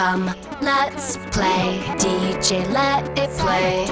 Come, let's play DJ Let It Play。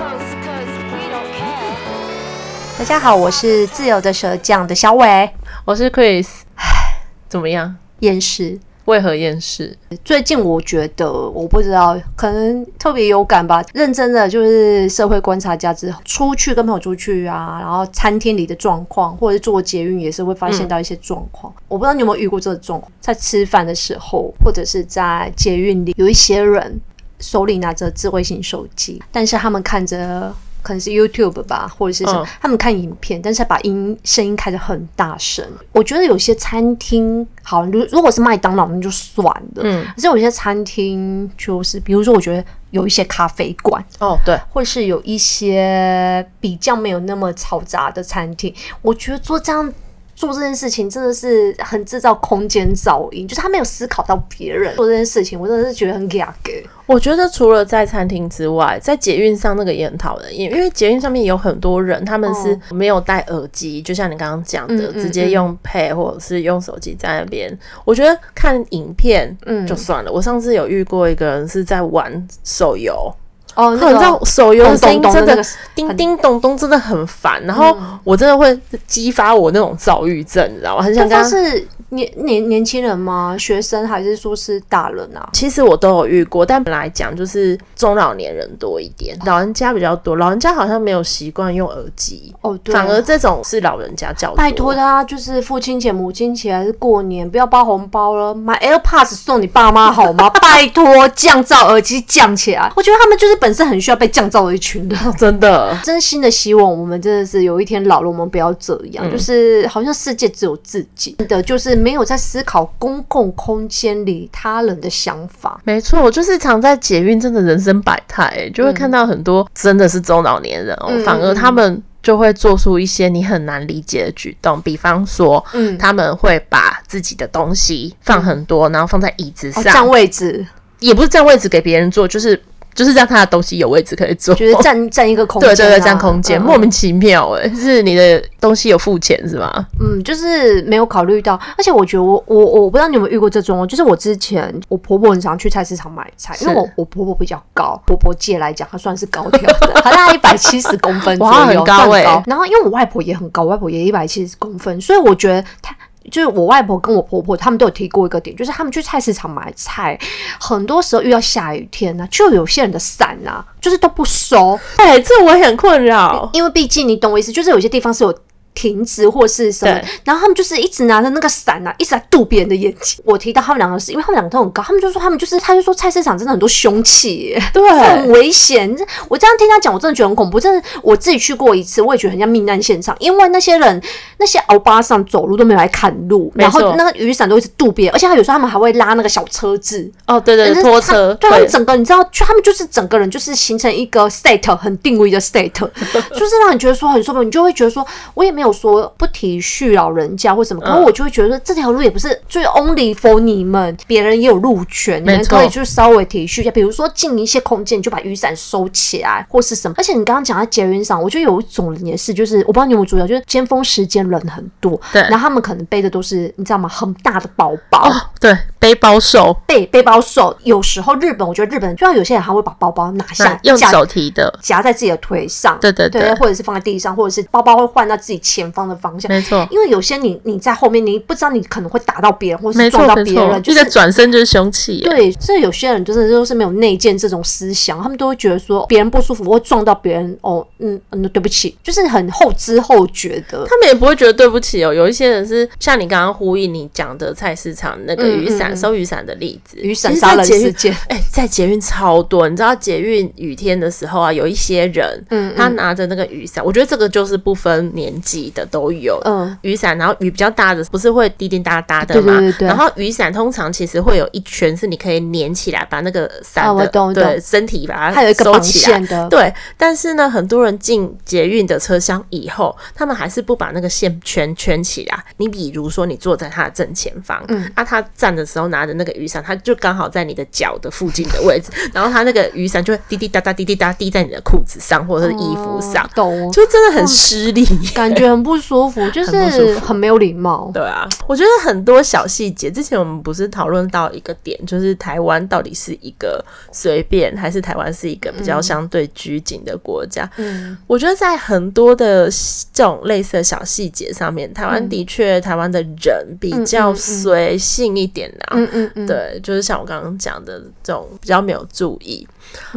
大家好，我是自由的舌酱的小伟，我是 Chris。唉，怎么样？厌世。为何厌世？最近我觉得，我不知道，可能特别有感吧。认真的就是社会观察家之后，出去跟朋友出去啊，然后餐厅里的状况，或者是坐捷运也是会发现到一些状况。我不知道你有没有遇过这个状况，在吃饭的时候，或者是在捷运里，有一些人手里拿着智慧型手机，但是他们看着。可能是 YouTube 吧，或者是什么，嗯、他们看影片，但是把音声音开得很大声。我觉得有些餐厅好，如如果是麦当劳那就算了，嗯，可是有些餐厅就是，比如说，我觉得有一些咖啡馆，哦，对，或是有一些比较没有那么嘈杂的餐厅，我觉得做这样。做这件事情真的是很制造空间噪音，就是他没有思考到别人做这件事情，我真的是觉得很假给。我觉得除了在餐厅之外，在捷运上那个也很讨人厌，因为捷运上面有很多人，他们是没有戴耳机，哦、就像你刚刚讲的，嗯、直接用 Pay 或者是用手机在那边。嗯、我觉得看影片嗯就算了。嗯、我上次有遇过一个人是在玩手游。哦，那你知道手游的声音真的叮叮咚咚，真的很烦。然后我真的会激发我那种躁郁症，你知道吗？很想跟他是。年年年轻人吗？学生还是说是大人啊？其实我都有遇过，但本来讲就是中老年人多一点，老人家比较多。老人家好像没有习惯用耳机哦，对，反而这种是老人家较多。拜托他，就是父亲节、母亲节还是过年，不要包红包了，买 AirPods 送你爸妈好吗？拜托，降噪耳机降起来。我觉得他们就是本身很需要被降噪的一群人，真的，真心的希望我们真的是有一天老了，我们不要这样，嗯、就是好像世界只有自己的，就是。没有在思考公共空间里他人的想法。没错，我就是常在捷运，真的人生百态，就会看到很多真的是中老年人哦，嗯、反而他们就会做出一些你很难理解的举动，比方说，嗯，他们会把自己的东西放很多，嗯、然后放在椅子上，占位置，也不是占位置给别人坐，就是。就是让他的东西有位置可以坐，就是占占一个空间，啊，对对对，占空间，嗯、莫名其妙哎，是你的东西有付钱是吗？嗯，就是没有考虑到，而且我觉得我我我不知道你有没有遇过这种，就是我之前我婆婆很常去菜市场买菜，因为我我婆婆比较高，婆婆界来讲她算是高挑的，她大概一百七十公分左右，哇，很高哎，欸。然后因为我外婆也很高，我外婆也一百七十公分，所以我觉得她。就是我外婆跟我婆婆，他们都有提过一个点，就是他们去菜市场买菜，很多时候遇到下雨天呢、啊，就有些人的伞啊，就是都不收。哎，这我也很困扰，因为毕竟你懂我意思，就是有些地方是有。停止或是什么，然后他们就是一直拿着那个伞啊，一直在堵别人的眼睛。我提到他们两个是因为他们两个都很高，他们就说他们就是，他就说菜市场真的很多凶器，对，很危险。我这样听他讲，我真的觉得很恐怖。真的，我自己去过一次，我也觉得很像命案现场，因为那些人那些欧巴桑走路都没有来砍路，然后那个雨伞都一直渡别人，而且他有时候他们还会拉那个小车子。哦，对对，拖车。对，他们整个你知道，就他们就是整个人就是形成一个 state 很定位的 state，就是让你觉得说很受不了，你就会觉得说，我也没有说不提。体恤老人家或什么，可是我就会觉得说这条路也不是最 only for 你们，别人也有路权，你们可以去稍微体恤一下，比如说进一些空间就把雨伞收起来或是什么。而且你刚刚讲在捷运上，我觉得有一种人也是，就是我不知道你有没有注意到，就是尖峰时间人很多，对，然后他们可能背的都是你知道吗？很大的包包，哦、对，背包手，背背包手。有时候日本，我觉得日本就像有些人还会把包包拿下，用手提的夹在自己的腿上，对对对，对，或者是放在地上，或者是包包会换到自己前方的方向。没错，因为有些你你在后面，你不知道你可能会打到别人，或是撞到别人，就是转身就是凶器。对，所以有些人就是就是没有内建这种思想，他们都会觉得说别人不舒服，我会撞到别人。哦，嗯嗯，对不起，就是很后知后觉的。他们也不会觉得对不起哦。有一些人是像你刚刚呼应你讲的菜市场那个雨伞、嗯嗯、收雨伞的例子，雨伞杀人事件。哎、欸，在捷运超多，你知道捷运雨天的时候啊，有一些人，嗯，嗯，他拿着那个雨伞，我觉得这个就是不分年纪的都有，嗯，雨伞。然后雨比较大的，不是会滴滴答答的吗？对对对对，然后雨伞通常其实会有一圈是你可以粘起来，把那个伞的、哦、对身体把它收起来的。对，但是呢，很多人进捷运的车厢以后，他们还是不把那个线圈圈起来。你比如说，你坐在他的正前方，嗯，啊，他站的时候拿着那个雨伞，他就刚好在你的脚的附近的位置，然后他那个雨伞就会滴滴答答、滴滴答滴在你的裤子上或者是衣服上，懂？就真的很失礼，感觉得很不舒服，就是很没有礼貌。对啊，我觉得很多小细节，之前我们不是讨论到一个点，就是台湾到底是一个随便，还是台湾是一个比较相对拘谨的国家？嗯，我觉得在很多的这种类似的小细节上面，台湾的确，台湾的人比较随性一点啊。嗯嗯嗯，对，就是像我刚刚讲的这种比较没有注意。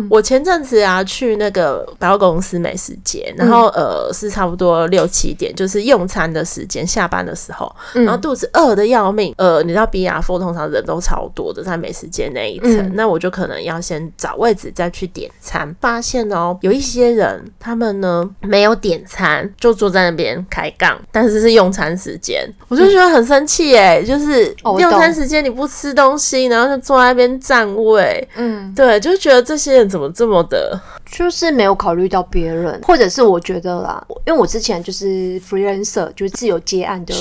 我前阵子啊去那个百货公司美食街，然后呃是差不多六七点，就是用餐的时间，下班的时候，然后肚子饿的要命。呃，你知道 BR4 通常人都超多的，在美食街那一层，那我就可能要先找位置再去点餐。发现哦，有一些人他们呢没有点餐，就坐在那边开杠，但是是用餐时间，我就觉得很生气哎，就是用餐时间你不吃东西，然后就坐在那边占位，嗯，对，就觉得这。这些人怎么这么的，就是没有考虑到别人，或者是我觉得啦，因为我之前就是 freelancer，就是自由接案的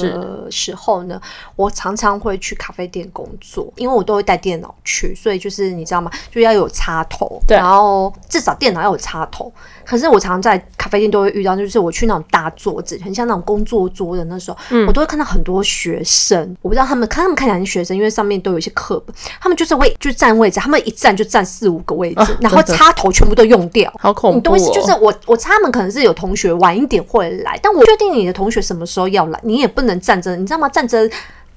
时候呢，我常常会去咖啡店工作，因为我都会带电脑去，所以就是你知道吗？就要有插头，对，然后至少电脑要有插头。可是我常常在咖啡店都会遇到，就是我去那种大桌子，很像那种工作桌的那时候，嗯、我都会看到很多学生。我不知道他们看他们看起来是学生，因为上面都有一些课本，他们就是会就占位置，他们一站就占四五个位置，啊、然后插头全部都用掉，好恐怖、哦！你懂意思？就是我我猜他们可能是有同学晚一点会来，但我确定你的同学什么时候要来，你也不能站着，你知道吗？站着。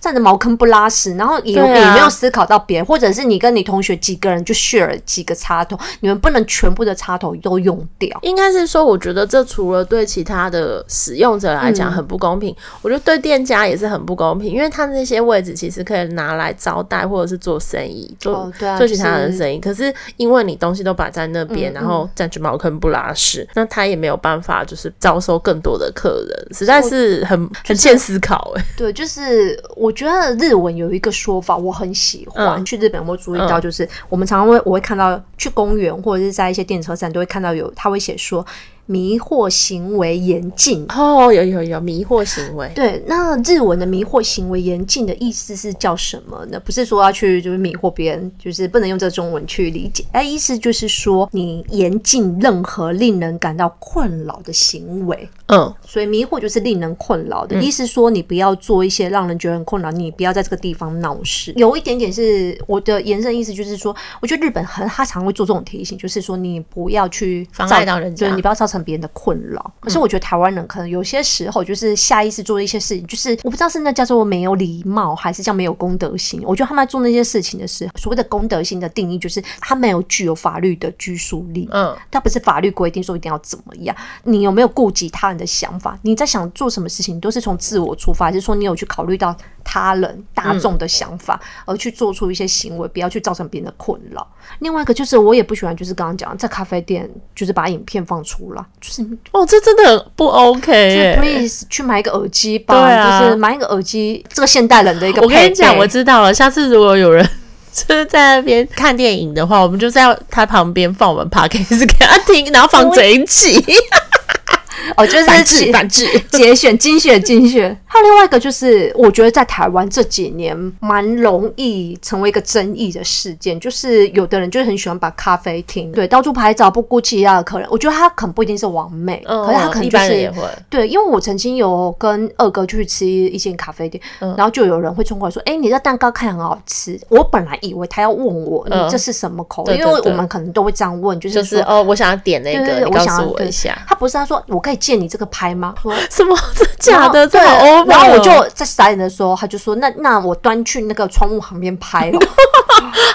站着茅坑不拉屎，然后也、啊、也没有思考到别人，或者是你跟你同学几个人就 share 几个插头，你们不能全部的插头都用掉。应该是说，我觉得这除了对其他的使用者来讲很不公平，嗯、我觉得对店家也是很不公平，因为他那些位置其实可以拿来招待或者是做生意，做、哦啊、做其他人的生意。是、可是因为你东西都摆在那边，嗯、然后占据茅坑不拉屎，嗯、那他也没有办法就是招收更多的客人，实在是很、很欠思考哎、欸。对，就是我觉得日文。有一个说法我很喜欢，嗯、去日本我注意到，就是我们常常会我会看到去公园或者是在一些电车站都会看到有他会写说。迷惑行为严禁哦，有有有迷惑行为。对，那日文的迷惑行为严禁的意思是叫什么呢？不是说要去就是迷惑别人，就是不能用这中文去理解。哎，意思就是说你严禁任何令人感到困扰的行为。嗯，所以迷惑就是令人困扰的、嗯、意思，说你不要做一些让人觉得很困扰，你不要在这个地方闹事。有一点点是我的延伸意思，就是说，我觉得日本很他常会做这种提醒，就是说你不要去妨碍到人家，就是你不要造成。成别人的困扰，可是我觉得台湾人可能有些时候就是下意识做一些事情，就是我不知道是那叫做没有礼貌，还是叫没有公德心。我觉得他们在做那些事情的时候，所谓的公德心的定义就是他没有具有法律的拘束力。嗯，他不是法律规定说一定要怎么样，你有没有顾及他人的想法？你在想做什么事情，你都是从自我出发，还是说你有去考虑到他人大众的想法，而去做出一些行为，不要去造成别人的困扰？另外一个就是我也不喜欢，就是刚刚讲在咖啡店，就是把影片放出来。就是哦，这真的很不 OK。就 please 去买一个耳机吧，啊、就是买一个耳机，这个现代人的一个。我跟你讲，我知道了。下次如果有人 就是在那边看电影的话，我们就在他旁边放我们 podcast 给他听，然后放这一期。哦，就是反制反制，节选精选精选。还有另外一个就是，我觉得在台湾这几年蛮容易成为一个争议的事件，就是有的人就是很喜欢把咖啡厅对到处拍照，不顾其他的客人。我觉得他可能不一定是完美，嗯、可是他可能就是对，因为我曾经有跟二哥去吃一间咖啡店，嗯、然后就有人会冲过来说：“哎、欸，你的蛋糕看很好吃。”我本来以为他要问我：“你这是什么口味？”嗯、因为我们可能都会这样问，就是说：“哦，我想要点那个，对对对，你告诉我一下。”他不是他说：“我可以。”借你这个拍吗？说什么？真假的？对。然后我就在傻眼的时候，他就说：“那那我端去那个窗户旁边拍了。”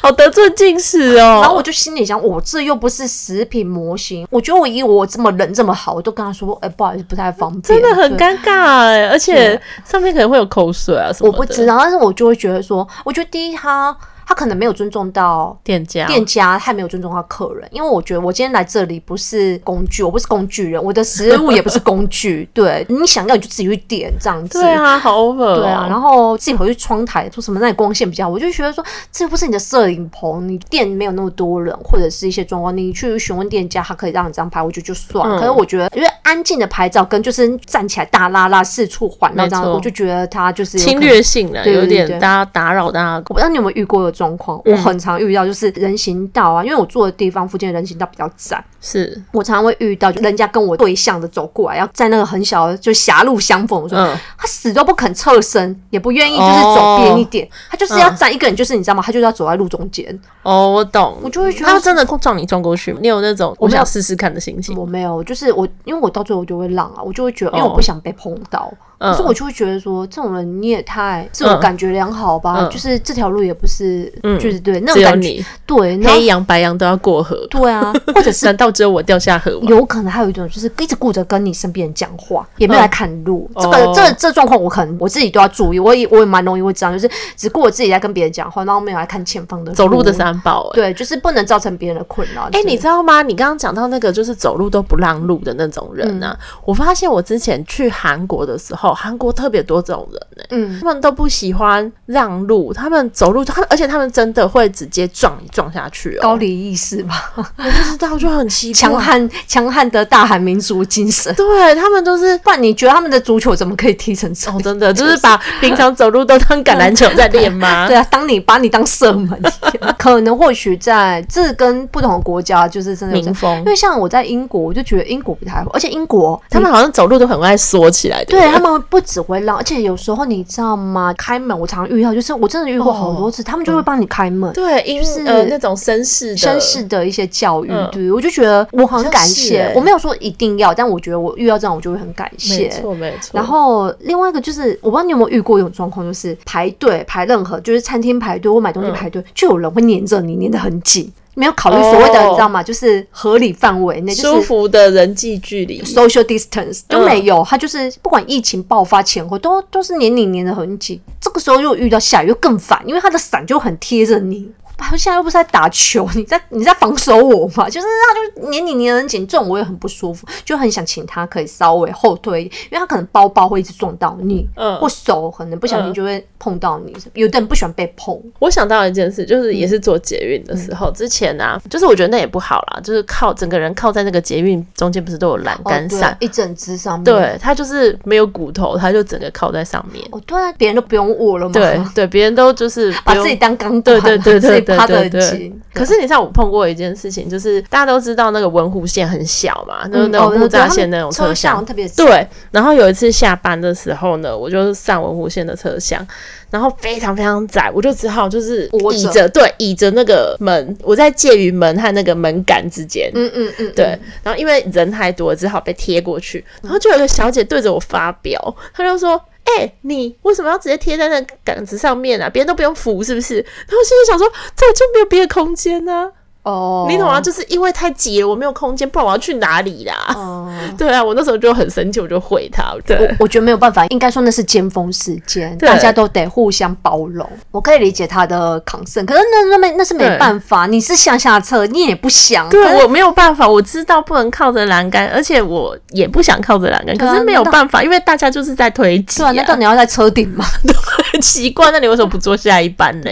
好得寸进尺哦。然后我就心里想：“我这又不是食品模型。”我觉得我以我这么人这么好，我都跟他说：“哎，不好意思，不太方便。”真的很尴尬哎，而且上面可能会有口水啊什么的。我不知道，但是我就会觉得说，我觉得第一他。他可能没有尊重到店家，店家他没有尊重到客人，因为我觉得我今天来这里不是工具，我不是工具人，我的食物也不是工具。对，你想要你就自己去点这样子。对啊，好 over 哦。对啊，然后自己回去窗台说什么那里光线比较好，我就觉得说这不是你的摄影棚，你店没有那么多人或者是一些状况，你去询问店家，他可以让你这样拍，我觉得就算。嗯、可是我觉得因为。安静的拍照，跟就是站起来大拉拉四处环绕这样，我就觉得他就是侵略性的，有点大家打扰大家。我不知道你有没有遇过的状况，我很常遇到，就是人行道啊，因为我住的地方附近的人行道比较窄，是我常常会遇到，就人家跟我对向的走过来，要在那个很小的就狭路相逢的时候，他死都不肯侧身，也不愿意就是走边一点，他就是要站一个人，就是你知道吗？他就是要走在路中间。哦，我懂，我就会觉得他真的撞你撞过去，你有那种我想试试看的心情？我没有，就是我因为我到最后就会让啊，我就会觉得，因为我不想被碰到。可是我就会觉得说，这种人你也太自我感觉良好吧？就是这条路也不是，嗯就是对那种感觉，对黑羊白羊都要过河，对啊，或者是 难道只有我掉下河？有可能还有一种就是一直顾着跟你身边人讲话，也没有来看路。这个这这状况我可能我自己都要注意，我也我也蛮容易会这样，就是只顾我自己在跟别人讲话，然后没有来看前方的走路的三宝。对，就是不能造成别人的困扰。哎，你知道吗？你刚刚讲到那个就是走路都不让路的那种人呢，我发现我之前去韩国的时候，韩国特别。多这种人呢、欸，嗯，他们都不喜欢让路，他们走路，他而且他们真的会直接撞你撞下去哦，高丽意识吧？我不知道，就很奇怪，强悍强悍的大韩民族精神，对他们都是。不然你觉得他们的足球怎么可以踢成这样？哦，真的就是把平常走路都当橄榄球在练吗？对啊，当你把你当射门，可能或许在这跟不同的国家就是真的民风，因为像我在英国，我就觉得英国不太好，而且英国他们好像走路都很爱缩起来，对，对他们不只会让。而且有时候你知道吗？开门我常常遇到，就是我真的遇过好多次，他们就会帮你开门。对，就是呃那种绅士绅士的一些教育，对，我就觉得我很感谢。我没有说一定要，但我觉得我遇到这样，我就会很感谢。没错，没错。然后另外一个就是，我不知道你有没有遇过一种状况，就是排队排任何，就是餐厅排队或买东西排队，就有人会黏着你，黏得很紧。没有考虑所谓的，你知道吗？就是合理范围内，舒服的人际距离，social distance 都没有。他就是不管疫情爆发前后，都都是黏你黏的很紧。这个时候又遇到下雨，又更烦，因为他的伞就很贴着你。现在又不是在打球，你在你在防守我嘛？就是他就黏你黏得很紧，这种我也很不舒服，就很想请他可以稍微后退一点，因为他可能包包会一直撞到你，嗯，或手可能不小心就会碰到你。有的人不喜欢被碰。我想到一件事，就是也是做捷运的时候，之前啊，就是我觉得那也不好啦，就是靠整个人靠在那个捷运中间，不是都有栏杆伞一整只上面，对，他就是没有骨头，他就整个靠在上面。哦，对，别人都不用握了嘛，对对，别人都就是把自己当钢管，对对对对对对对。可是你知道我碰过一件事情，就是大家都知道那个文湖线很小嘛，就是那种木栅线那种车厢，特别对。然后有一次下班的时候呢，我就上文湖线的车厢，然后非常非常窄，我就只好就是倚着，对，倚着那个门，我在介于门和那个门杆之间，嗯嗯嗯，对。然后因为人太多，只好被贴过去。然后就有一个小姐对着我发飙，她就说。哎、你为什么要直接贴在那杆子上面啊？别人都不用扶，是不是？然后心里想说，这就没有别的空间呢、哦，oh. 你懂吗？就是因为太挤了，我没有空间，不然我要去哪里啦？哦，oh. 对啊，我那时候就很生气，我就回他。对，我我觉得没有办法，应该说那是尖峰时间，大家都得互相包容。我可以理解他的 concern，可是那那没那是没办法，你是向下车，你也不想。对，我没有办法，我知道不能靠着栏杆，而且我也不想靠着栏杆，可是没有办法，因为大家就是在推挤、啊。对啊，难道你要在车顶吗？很奇怪，那你为什么不坐下一班呢？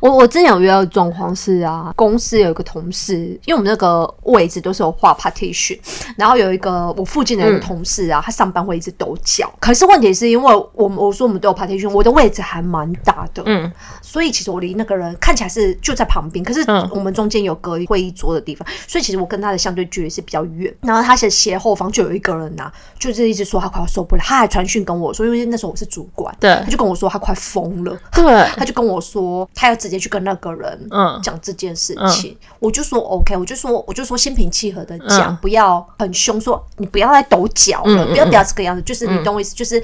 我我之前有遇到的状况是啊，公司有一个同事，因为我们那个位置都是有画 partition，然后有一个我附近的一个同事啊，嗯、他上班会一直抖脚。可是问题是因为我们我说我们都有 partition，我的位置还蛮大的，嗯，所以其实我离那个人看起来是就在旁边，可是我们中间有隔会议桌的地方，所以其实我跟他的相对距离是比较远。然后他是斜后方就有一个人呐、啊，就是一直说他快要受不了，他还传讯跟我说，因为那时候我是主管，对，他就跟我说他快疯了，对，他就跟我说他要直接去跟那个人嗯。讲这件事情，嗯、我就说 OK，我就说我就说心平气和的讲，嗯、不要很凶，说你不要再抖脚了，嗯、不要不要这个样子，就是你懂我意思，嗯、就是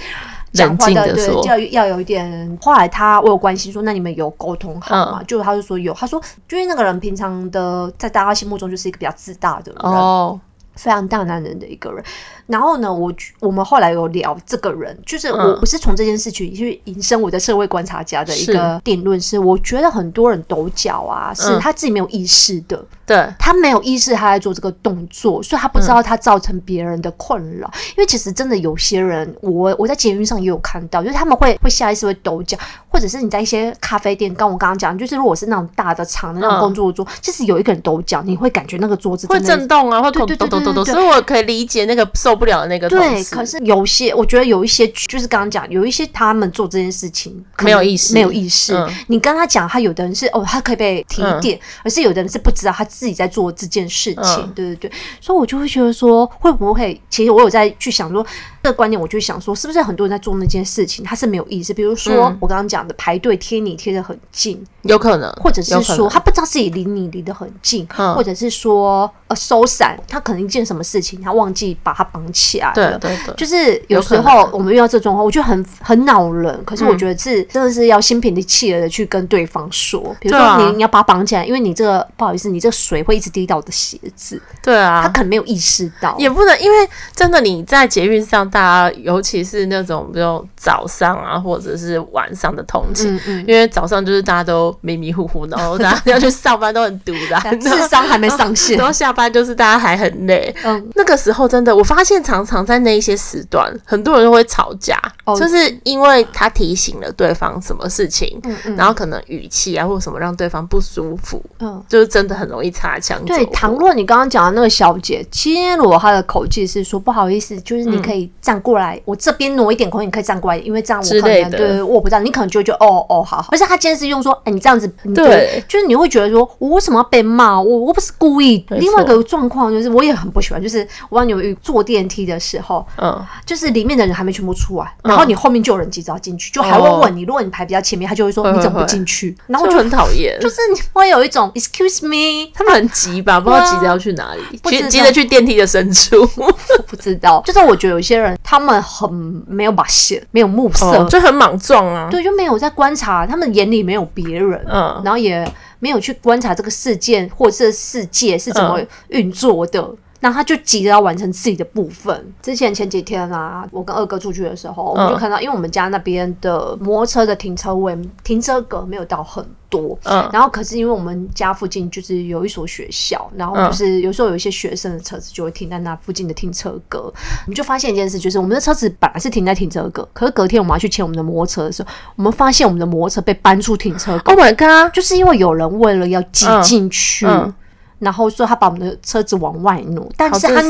讲话的对，要要有一点。后来他我有关心说，那你们有沟通好吗？嗯、就他就说有，他说因为那个人平常的在大家心目中就是一个比较自大的人，哦，非常大男人的一个人。然后呢，我我们后来有聊这个人，就是我不是从这件事情去引申我的社会观察家的一个定论，是我觉得很多人抖脚啊，是他自己没有意识的，对，他没有意识他在做这个动作，所以他不知道他造成别人的困扰。因为其实真的有些人，我我在捷运上也有看到，就是他们会会下意识会抖脚，或者是你在一些咖啡店，刚我刚刚讲，就是如果是那种大的长的那种工作桌，其实有一个人抖脚，你会感觉那个桌子会震动啊，会抖抖抖抖多多，所以我可以理解那个受不了的那个同事。对，可是有些我觉得有一些就是刚刚讲，有一些他们做这件事情没有意识，没有意识。嗯、你跟他讲，他有的人是哦，他可以被提点，嗯、而是有的人是不知道他自己在做这件事情。嗯、对对对，所以我就会觉得说，会不会其实我有在去想说。这个观念，我就想说，是不是很多人在做那件事情，他是没有意识？比如说，我刚刚讲的排队贴你贴得很近，有可能，或者是说他不知道自己离你离得很近，或者是说呃收伞，他可能一件什么事情，他忘记把它绑起来了。对对对，就是有时候我们遇到这种话，我觉得很很恼人。可是我觉得是真的是要心平气和的去跟对方说，比如说你你要把它绑起来，因为你这个不好意思，你这个水会一直滴到我的鞋子。对啊，他可能没有意识到，也不能因为真的你在捷运上。大家尤其是那种比如早上啊，或者是晚上的通勤，嗯嗯、因为早上就是大家都迷迷糊糊，然后大家要去上班都很堵的，智商 还没上线，然后下班就是大家还很累。嗯，那个时候真的，我发现常常在那一些时段，很多人都会吵架，哦、就是因为他提醒了对方什么事情，嗯嗯、然后可能语气啊或者什么让对方不舒服，嗯，就是真的很容易擦枪。对，倘若你刚刚讲的那个小姐，其实如果她的口气是说不好意思，就是你可以。站过来，我这边挪一点空间，你可以站过来，因为这样我可能对我不到，你可能就会觉得哦哦好好。而且他今天是用说，哎、欸，你这样子，对，就是你会觉得说，我为什么要被骂？我我不是故意。错另外一个状况就是，我也很不喜欢，就是我让你们坐电梯的时候，嗯，就是里面的人还没全部出来，然后你后面就有人急着要进去，就还会问你，如果你排比较前面，他就会说你怎么不进去？然后我就很讨厌，就是你会有一种 excuse me，他们很急吧？不知道急着要去哪里，急急着去电梯的深处，我不知道。就是我觉得有些人。他们很没有把线，没有目色，就很莽撞啊。对，就没有在观察，他们眼里没有别人，嗯，然后也没有去观察这个事件或者这世界是怎么运作的。嗯那他就急着要完成自己的部分。之前前几天啊，我跟二哥出去的时候，我们就看到，因为我们家那边的摩托车的停车位、停车格没有到很多，嗯，然后可是因为我们家附近就是有一所学校，然后就是有时候有一些学生的车子就会停在那附近的停车格，我们就发现一件事，就是我们的车子本来是停在停车格，可是隔天我们要去牵我们的摩托车的时候，我们发现我们的摩托车被搬出停车格。Oh my god！就是因为有人为了要挤进去。嗯嗯然后说他把我们的车子往外挪，但是他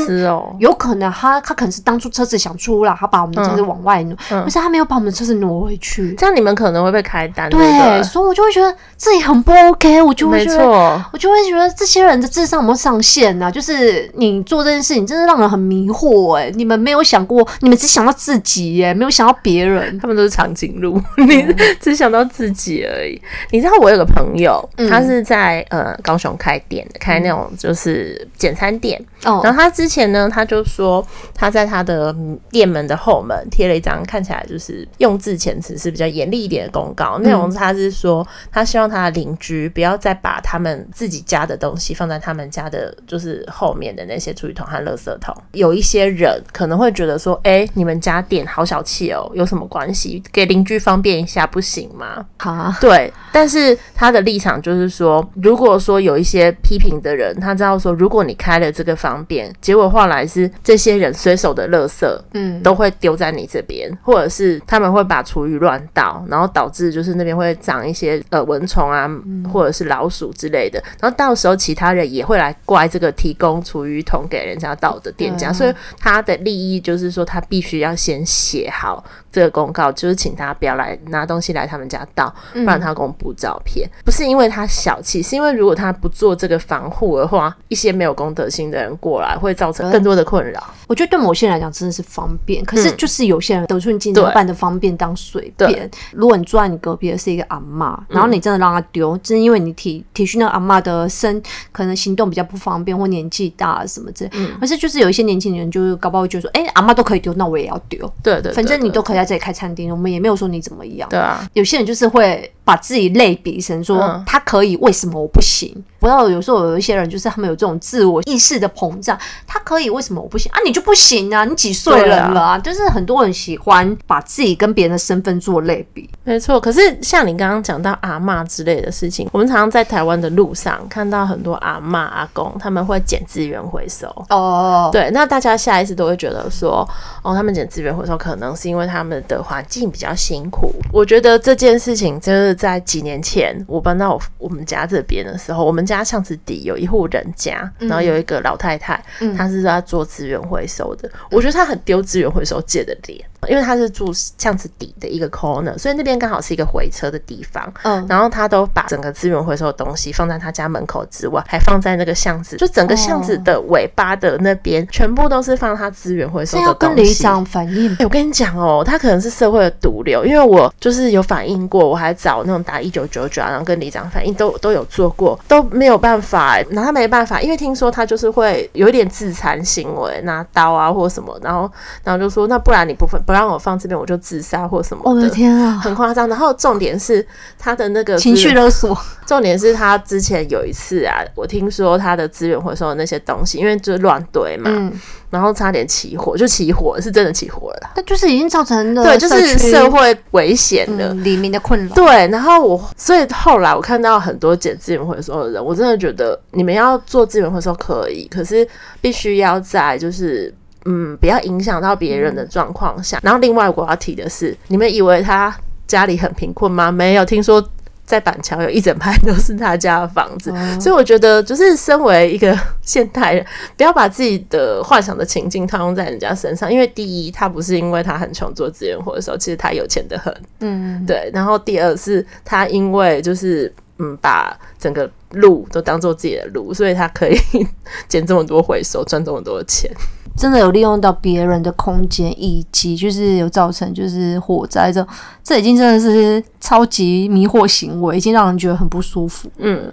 有可能他他可能是当初车子想出了，他把我们的车子往外挪，可是他没有把我们的车子挪回去，这样你们可能会被开单。对，所以我就会觉得自己很不 OK，我就会觉得，我就会觉得这些人的智商有没有上限呢？就是你做这件事情，真的让人很迷惑哎！你们没有想过，你们只想到自己耶，没有想到别人，他们都是长颈鹿，你只想到自己而已。你知道我有个朋友，他是在呃高雄开店的，开。那种就是简餐店，oh. 然后他之前呢，他就说他在他的店门的后门贴了一张看起来就是用字遣词是比较严厉一点的公告，内容他是说他希望他的邻居不要再把他们自己家的东西放在他们家的就是后面的那些厨余桶和垃圾桶。有一些人可能会觉得说，哎、欸，你们家店好小气哦，有什么关系？给邻居方便一下不行吗？好，Huh? 对，但是他的立场就是说，如果说有一些批评的。人他知道说，如果你开了这个方便，结果换来是这些人随手的垃圾，嗯，都会丢在你这边，或者是他们会把厨余乱倒，然后导致就是那边会长一些呃蚊虫啊，或者是老鼠之类的，然后到时候其他人也会来怪这个提供厨余桶给人家倒的店家，所以他的利益就是说，他必须要先写好这个公告，就是请他不要来拿东西来他们家倒，不然他公布照片，不是因为他小气，是因为如果他不做这个防护。的话，一些没有公德心的人过来，会造成更多的困扰。我觉得对某些人来讲真的是方便，可是就是有些人得寸进尺，办的方便当随便。如果你住在你隔壁的是一个阿嬷，然后你真的让他丢，只是因为你体体恤那个阿嬷的身，可能行动比较不方便或年纪大什么之类。嗯，可是就是有一些年轻人，就是搞不好会觉得说，哎，阿嬷都可以丢，那我也要丢。对对，反正你都可以在这里开餐厅，我们也没有说你怎么样。对啊，有些人就是会把自己类比成说他可以，为什么我不行？不知道有时候有一些人就是他们有这种自我意识的膨胀，他可以为什么我不行啊？你就不行啊？你几岁人了啊？就是很多人喜欢把自己跟别人的身份做类比。没错，可是像你刚刚讲到阿嬷之类的事情，我们常常在台湾的路上看到很多阿嬷阿公他们会捡资源回收。哦，对，那大家下意识都会觉得说，哦，他们捡资源回收可能是因为他们的环境比较辛苦。我觉得这件事情就是在几年前我搬到我我们家这边的时候，我们家巷子底有一户人家，然后有一个老太太，嗯、她是在做资源回收的。嗯、我觉得她很丢资源回收界的脸，因为他是住巷子底的一个 corner，所以那边刚好是一个回车的地方。嗯，然后他都把整个资源回收的东西放在他家门口之外，还放在那个巷子，就整个巷子的尾巴的那边，全部都是放他资源回收的东西。要跟里长反映。欸，我跟你讲哦，他可能是社会的毒瘤，因为我就是有反映过，我还找那种打一九九九啊，然后跟里长反映，都都有做过，都没有办法，拿他没办法，因为听说他就是会有一点自残行为，拿刀啊或什么，然后然后就说那不然你不不让我放这边，我就自杀或什么的。我的天啊，很夸张。然后重点是他的那个情绪勒索，重点是他之前有一次啊，我听说他的资源回收的那些东西，因为就是乱堆嘛。嗯然后差点起火，就起火，是真的起火了啦。那就是已经造成了对，就是社会危险了，嗯、里民的困扰。对，然后我所以后来我看到很多捡资源回收的人，我真的觉得你们要做资源回收可以，可是必须要在就是嗯不要影响到别人的状况下。嗯、然后另外我要提的是，你们以为他家里很贫困吗？没有，听说。在板桥有一整排都是他家的房子，嗯、所以我觉得就是身为一个现代人，不要把自己的幻想的情境套用在人家身上。因为第一，他不是因为他很穷做资源回收，其实他有钱的很。嗯，对。然后第二是他因为就是嗯，把整个路都当做自己的路，所以他可以 捡这么多回收，赚这么多钱。真的有利用到别人的空间，以及就是有造成就是火灾，这这已经真的是超级迷惑行为，已经让人觉得很不舒服。嗯，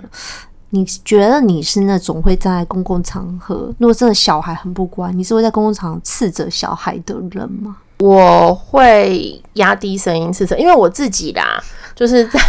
你觉得你是那种会在公共场合，如果真的小孩很不乖，你是会在公共场合斥责小孩的人吗？我会压低声音斥责，因为我自己啦。就是在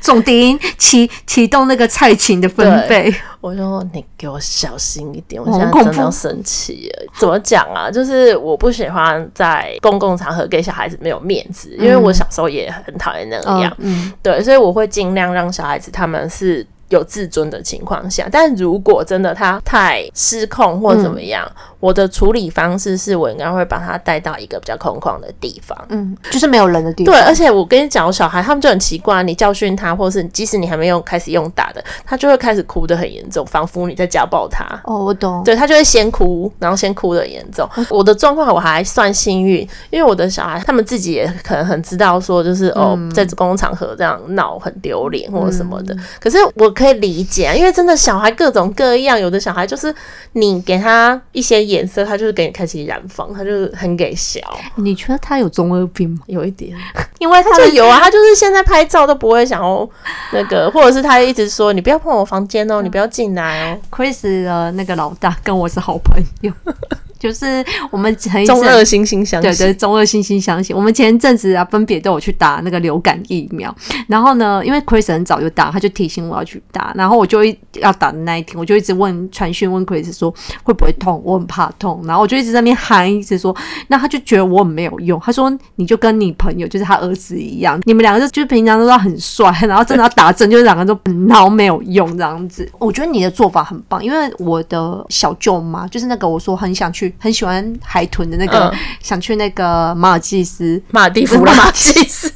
总低音启启动那个蔡琴的分贝，我说你给我小心一点，我现在真的要生气了。怎么讲啊？就是我不喜欢在公共场合给小孩子没有面子，因为我小时候也很讨厌那样。嗯，对，所以我会尽量让小孩子他们是有自尊的情况下，但如果真的他太失控或怎么样。嗯我的处理方式是我应该会把他带到一个比较空旷的地方，嗯，就是没有人的地方。对，而且我跟你讲，小孩他们就很奇怪，你教训他，或是即使你还没有开始用打的，他就会开始哭得很严重，仿佛你在家暴他。哦，我懂。对，他就会先哭，然后先哭得很严重。我的状况我还算幸运，因为我的小孩他们自己也可能很知道说，就是、嗯、哦，在公共场合这样闹很丢脸或者什么的。嗯、可是我可以理解，啊因为真的小孩各种各样，有的小孩就是你给他一些。颜色，他就是给你开启染坊，他就是很给小。你觉得他有中二病吗？有一点，因为他就有啊，他就是现在拍照都不会想要那个，或者是他一直说你不要碰我房间哦，你不要进来哦。Chris 的那个老大跟我是好朋友。就是我们很中二惺惺相惜，对对，中二惺惺相惜。我们前一阵子啊，分别都有去打那个流感疫苗。然后呢，因为 Chris 很早就打，他就提醒我要去打。然后我就一要打的那一天，我就一直问传讯问 Chris 说会不会痛，我很怕痛。然后我就一直在那边喊，一直说，那他就觉得我很没有用。他说你就跟你朋友，就是他儿子一样，你们两个就就平常都要很帅，然后真的要打针，就是两个都然后没有用这样子。我觉得你的做法很棒，因为我的小舅妈就是那个我说很想去。很喜欢海豚的那个，嗯、想去那个马尔济斯、马尔蒂夫、马尔济斯、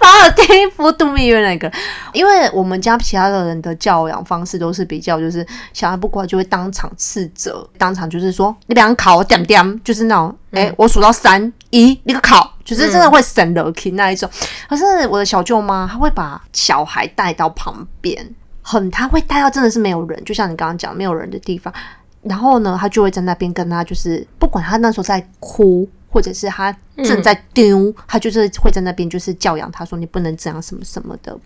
马尔地夫度蜜月那个，因为我们家其他的人的教养方式都是比较，就是小孩不乖就会当场斥责，当场就是说你两个考点点，就是那种，哎、欸，我数到三一，你个考，就是真的会省了气那一种。可是我的小舅妈，她会把小孩带到旁边，很，她会带到真的是没有人，就像你刚刚讲没有人的地方。然后呢，她就会在那边跟他，就是不管他那时候在哭，或者是他正在丢，嗯、他就是会在那边就是教养他说你不能这样什么什么的。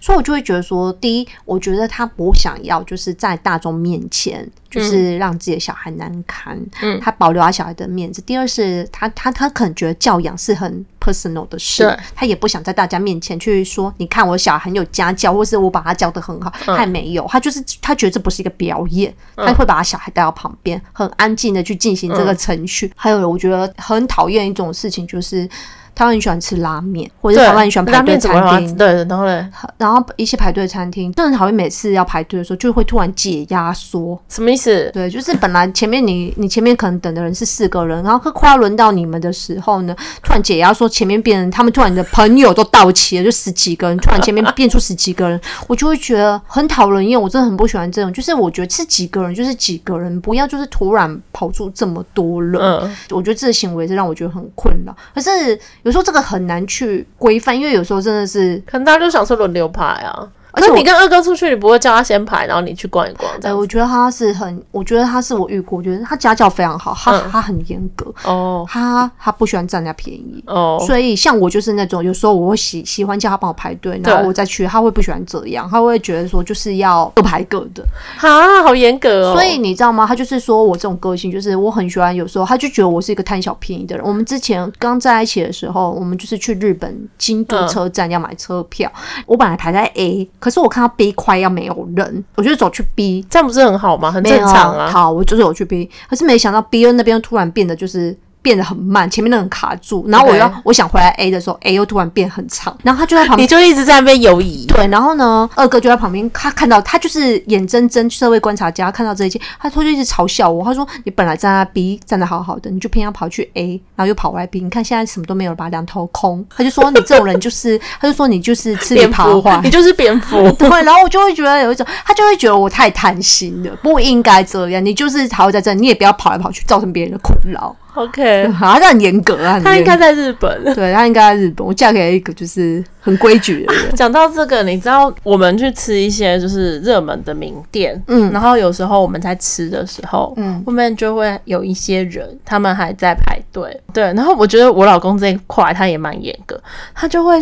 所以我就会觉得说，第一，我觉得他不想要就是在大众面前。就是让自己的小孩难堪，嗯，他保留他小孩的面子。第二是他他他可能觉得教养是很 personal 的事，他也不想在大家面前去说，你看我小孩很有家教，或是我把他教的很好，嗯、他也没有，他就是他觉得这不是一个表演，嗯、他会把他小孩带到旁边，很安静的去进行这个程序。嗯、还有我觉得很讨厌一种事情就是。他很喜欢吃拉面，或者是台湾很喜欢排队餐厅。对，然后呢，然后一些排队餐厅真的讨厌，每次要排队的时候就会突然解压缩。什么意思？对，就是本来前面你你前面可能等的人是四个人，然后快要轮到你们的时候呢，突然解压缩，前面变成他们突然的朋友都到齐了，就十几个人，突然前面变出十几个人，我就会觉得很讨人厌。我真的很不喜欢这种，就是我觉得是几个人就是几个人，不要就是突然跑出这么多人。嗯，我觉得这个行为是让我觉得很困扰。可是有时候这个很难去规范，因为有时候真的是，可能大家就想说轮流排啊。而且你跟二哥出去，你不会叫他先排，然后你去逛一逛。对、欸，我觉得他是很，我觉得他是我遇过，我觉得他家教非常好，他、嗯、他很严格哦，他他不喜欢占人家便宜哦，所以像我就是那种有时候我会喜喜欢叫他帮我排队，然后我再去，他会不喜欢这样，他会觉得说就是要各排各的，哈，好严格哦。所以你知道吗？他就是说我这种个性，就是我很喜欢有时候他就觉得我是一个贪小便宜的人。我们之前刚在一起的时候，我们就是去日本京都车站要买车票，嗯、我本来排在 A，可是我看到 B。快要没有人，我就走去 B，这样不是很好吗？很正常啊。好，我就是有去 B，可是没想到 B 那边突然变得就是。变得很慢，前面那个卡住，然后我要.我想回来 A 的时候，A 又突然变很长，然后他就在旁边，你就一直在那边犹疑。对，然后呢，二哥就在旁边，他看到他就是眼睁睁社会观察家，看到这一切，他他就一直嘲笑我，他说：“你本来站在 B 站的好好的，你就偏要跑去 A，然后又跑回来 B，你看现在什么都没有，把两头空。”他就说：“你这种人就是，他就说你就是吃里扒外，你就是蝙蝠。”对，然后我就会觉得有一种，他就会觉得我太贪心了，不应该这样，你就是还会在这，你也不要跑来跑去，造成别人的困扰。OK，好像很严格啊。他应该在日本，对，他应该在日本。我嫁给一个就是很规矩的人。讲到这个，你知道我们去吃一些就是热门的名店，嗯，然后有时候我们在吃的时候，嗯，后面就会有一些人，他们还在排队，对。然后我觉得我老公这一块他也蛮严格，他就会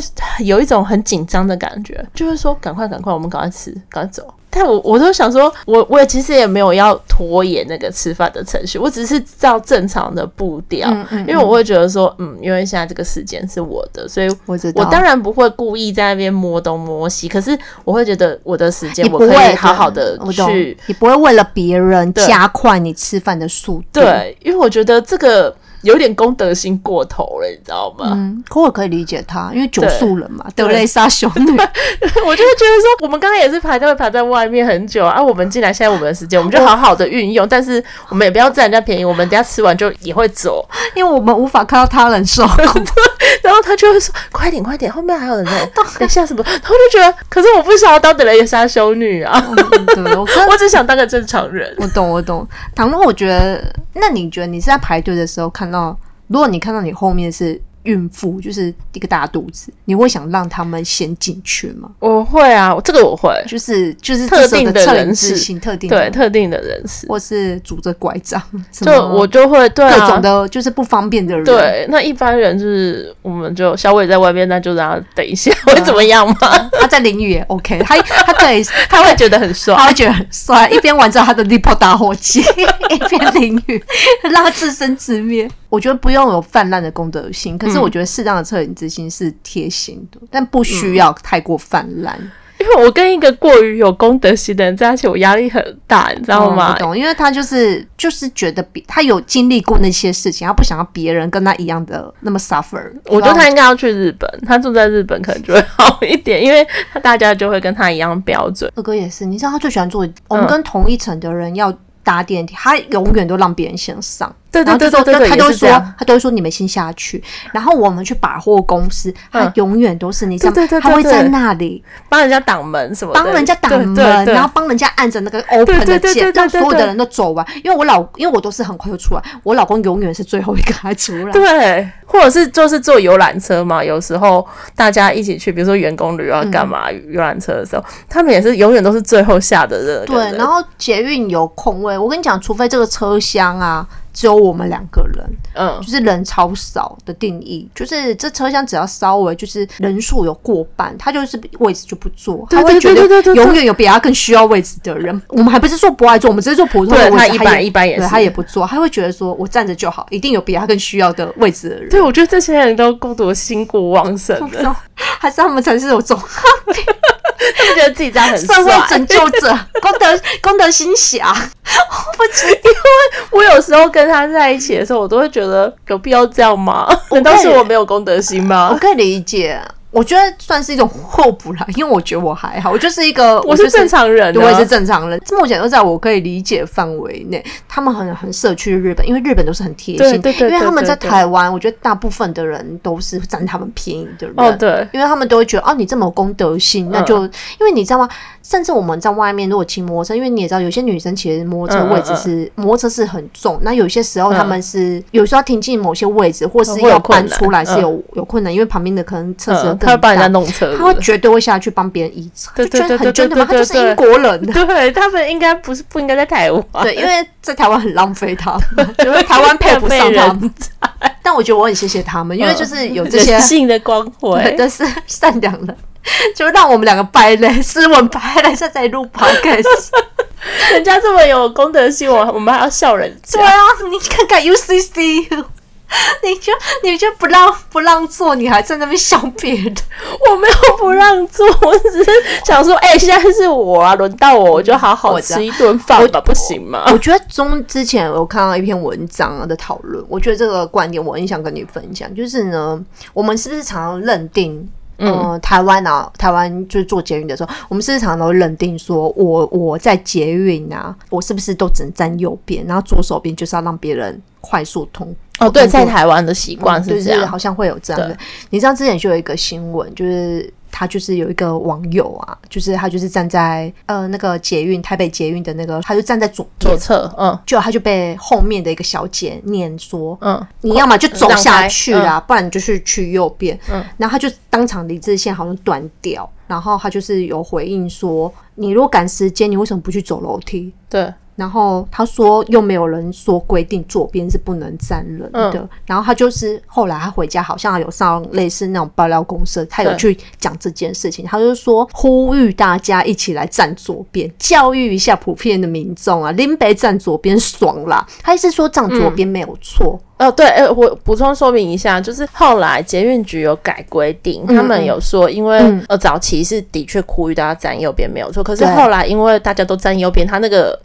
有一种很紧张的感觉，就会说赶快赶快，我们赶快吃，赶快走。但我我都想说，我我也其实也没有要拖延那个吃饭的程序，我只是照正常的步调，嗯嗯嗯，因为我会觉得说，嗯，因为现在这个时间是我的，所以我我当然不会故意在那边摸东摸西，可是我会觉得我的时间我可以好好的去，你不会为了别人加快你吃饭的速度，对，因为我觉得这个。有点公德心过头了，你知道吗？嗯，可我可以理解他，因为九宿人嘛，德雷莎兄弟，我就会觉得说，我们刚刚也是排队排在外面很久啊，啊我们进来现在我们的时间，我们就好好的运用，但是我们也不要占人家便宜，我们等下吃完就也会走，因为我们无法看到他人受苦。然后他就会说：“快点，快点，后面还有人在，等下什么？”然后就觉得，可是我不想要当德雷莎修女啊，对，我 我只想当个正常人。我懂，我懂。倘若我觉得，那你觉得你是在排队的时候看到，如果你看到你后面是。孕妇就是一个大肚子，你会想让他们先进去吗？我会啊，这个我会，就是就是特定的人士，特定对特定的人士，或是拄着拐杖，就我就会对各种的，就是不方便的人。对，那一般人就是我们就小伟在外面，那就让他等一下，会怎么样吗？他在淋雨也 OK，他他可以，他会觉得很帅，他会觉得很帅，一边玩着他的 Lipo 打火机，一边淋雨，让他自生自灭。我觉得不用有泛滥的公德心，可是我觉得适当的恻隐之心是贴心的，嗯、但不需要太过泛滥。因为我跟一个过于有公德心的人在一起，我压力很大，你知道吗？我懂，因为他就是就是觉得比他有经历过那些事情，他不想要别人跟他一样的那么 suffer。我觉得他应该要去日本，他住在日本可能就会 好一点，因为他大家就会跟他一样标准。二哥也是，你知道他最喜欢坐我们跟同一层的人要搭电梯，他永远都让别人先上。对对对对对，他都会说，他都会说你们先下去，然后我们去百货公司，他永远都是你知道吗？他会在那里帮人家挡门什么，帮人家挡门，然后帮人家按着那个 open 的键，让所有的人都走完。因为我老，因为我都是很快就出来，我老公永远是最后一个还出来。对，或者是就是坐游览车嘛，有时候大家一起去，比如说员工旅游干嘛游览车的时候，他们也是永远都是最后下的人。对，然后捷运有空位，我跟你讲，除非这个车厢啊。只有我们两个人，嗯，就是人超少的定义，就是这车厢只要稍微就是人数有过半，他就是位置就不坐，他会觉得永远有比他更需要位置的人。我们还不是说不爱坐，我们只是坐普通的位置。他一般一般也是，他也不坐，他会觉得说我站着就好，一定有比他更需要的位置的人。对，我觉得这些人都孤独心过旺盛的，还是他们才是有种。他们觉得自己这样很帅，社会拯救者，功德功德心侠，我不知，因为我有时候跟他在一起的时候，我都会觉得有必要这样吗？难道是我没有公德心吗？我可以理解。我觉得算是一种互补啦，因为我觉得我还好，我就是一个，我是正常人，啊，我也是正常人，目前都在我可以理解范围内。他们很很适合去日本，因为日本都是很贴心，对对对，因为他们在台湾，我觉得大部分的人都是占他们便宜的人，哦对，因为他们都会觉得哦，你这么有公德心，那就、嗯、因为你知道吗？甚至我们在外面如果骑摩托车，因为你也知道，有些女生其实摩托车位置是、嗯嗯嗯、摩托车是很重，那有些时候他们是、嗯、有时候要停进某些位置，或是要搬出来是有有困，难，因为旁边的可能车子更大，他会帮人家弄车，他会绝对会下去帮别人移车，对对对对对，就觉得很真的嘛，他就是英国人，对他们应该不是不应该在台湾，对，因为在台湾很浪费他们，因 为台湾配不上他们。但我觉得我很谢谢他们，因为就是有这些性的光辉，都是善良的。就让我们两个败类，斯文败类，现在录 podcast，人家这么有公德心，我我们还要笑人家。对啊，你看看 UCC，你就你就不让不让坐，你还在那边想别的。我没有不让坐，我只是想说，哎、现在是我啊，轮到我，我就好好吃一顿饭吧，不行吗？我觉得中之前我看到一篇文章的讨论，我觉得这个观点我很想跟你分享，就是呢，我们是不是常常认定？嗯，台湾啊，台湾就是做捷运的时候，我们时常都认定说，我我在捷运啊，我是不是都只能站右边，然后左手边就是要让别人快速通。哦，对，在台湾的习惯是这样，嗯就是、好像会有这样的。你知道之前就有一个新闻，就是。他就是有一个网友啊，就是他就是站在呃那个捷运台北捷运的那个，他就站在左左侧，嗯，就他就被后面的一个小姐念说，嗯，你要么就走下去啊，嗯、不然你就是去右边，嗯，然后他就当场理智线好像断掉，然后他就是有回应说，你如果赶时间，你为什么不去走楼梯？对。然后他说，又没有人说规定左边是不能站人的。嗯、然后他就是后来他回家，好像有上类似那种爆料公社，他有去讲这件事情。他就说，呼吁大家一起来站左边，教育一下普遍的民众啊，林北站左边爽啦。他意思说站左边没有错。嗯、哦，对，呃，我补充说明一下，就是后来捷运局有改规定，嗯、他们有说，因为、嗯、呃早期是的确呼吁大家站右边没有错，可是后来因为大家都站右边，他那个。